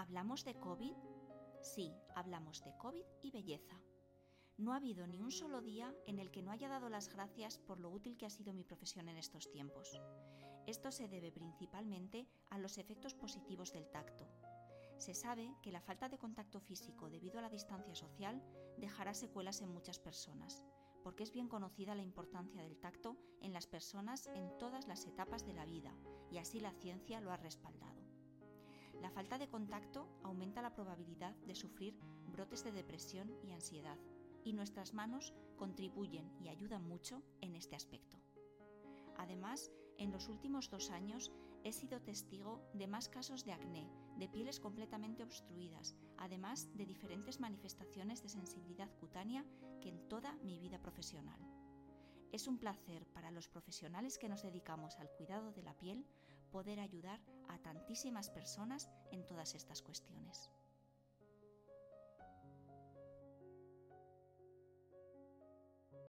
¿Hablamos de COVID? Sí, hablamos de COVID y belleza. No ha habido ni un solo día en el que no haya dado las gracias por lo útil que ha sido mi profesión en estos tiempos. Esto se debe principalmente a los efectos positivos del tacto. Se sabe que la falta de contacto físico debido a la distancia social dejará secuelas en muchas personas, porque es bien conocida la importancia del tacto en las personas en todas las etapas de la vida, y así la ciencia lo ha respaldado. La falta de contacto aumenta la probabilidad de sufrir brotes de depresión y ansiedad, y nuestras manos contribuyen y ayudan mucho en este aspecto. Además, en los últimos dos años he sido testigo de más casos de acné, de pieles completamente obstruidas, además de diferentes manifestaciones de sensibilidad cutánea que en toda mi vida profesional. Es un placer para los profesionales que nos dedicamos al cuidado de la piel poder ayudar a tantísimas personas en todas estas cuestiones.